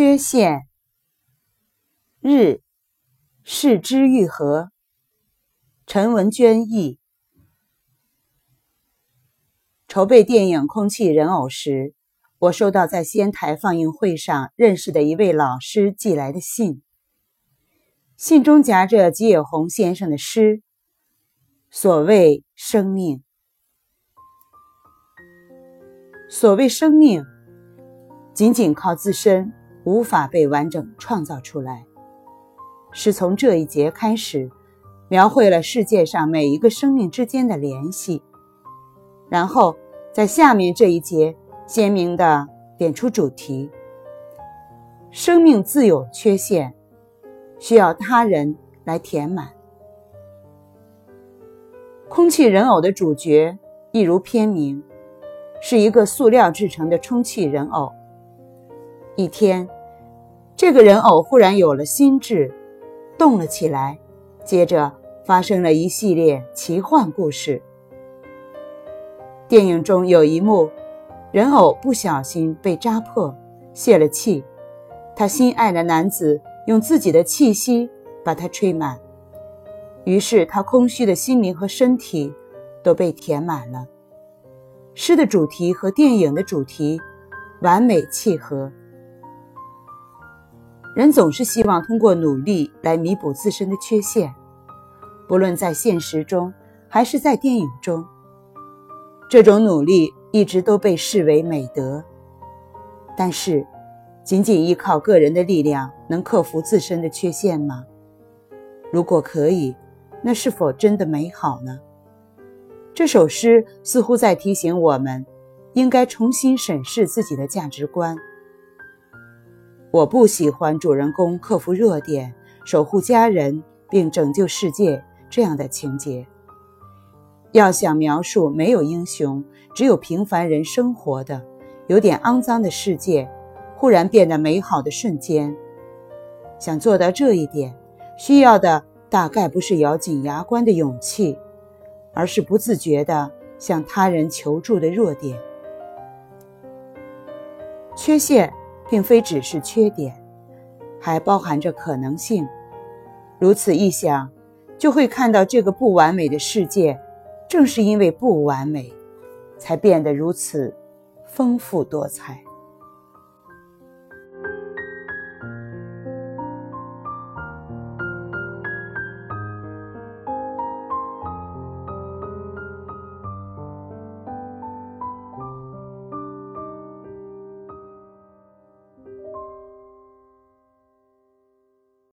缺陷。日，视之愈合。陈文娟译。筹备电影《空气人偶》时，我收到在仙台放映会上认识的一位老师寄来的信，信中夹着吉野弘先生的诗：“所谓生命，所谓生命。”仅仅靠自身无法被完整创造出来，是从这一节开始，描绘了世界上每一个生命之间的联系，然后在下面这一节鲜明地点出主题：生命自有缺陷，需要他人来填满。空气人偶的主角，一如片名，是一个塑料制成的充气人偶。一天，这个人偶忽然有了心智，动了起来。接着发生了一系列奇幻故事。电影中有一幕，人偶不小心被扎破，泄了气。他心爱的男子用自己的气息把它吹满，于是他空虚的心灵和身体都被填满了。诗的主题和电影的主题完美契合。人总是希望通过努力来弥补自身的缺陷，不论在现实中还是在电影中，这种努力一直都被视为美德。但是，仅仅依靠个人的力量能克服自身的缺陷吗？如果可以，那是否真的美好呢？这首诗似乎在提醒我们，应该重新审视自己的价值观。我不喜欢主人公克服弱点、守护家人并拯救世界这样的情节。要想描述没有英雄、只有平凡人生活的有点肮脏的世界，忽然变得美好的瞬间，想做到这一点，需要的大概不是咬紧牙关的勇气，而是不自觉地向他人求助的弱点、缺陷。并非只是缺点，还包含着可能性。如此一想，就会看到这个不完美的世界，正是因为不完美，才变得如此丰富多彩。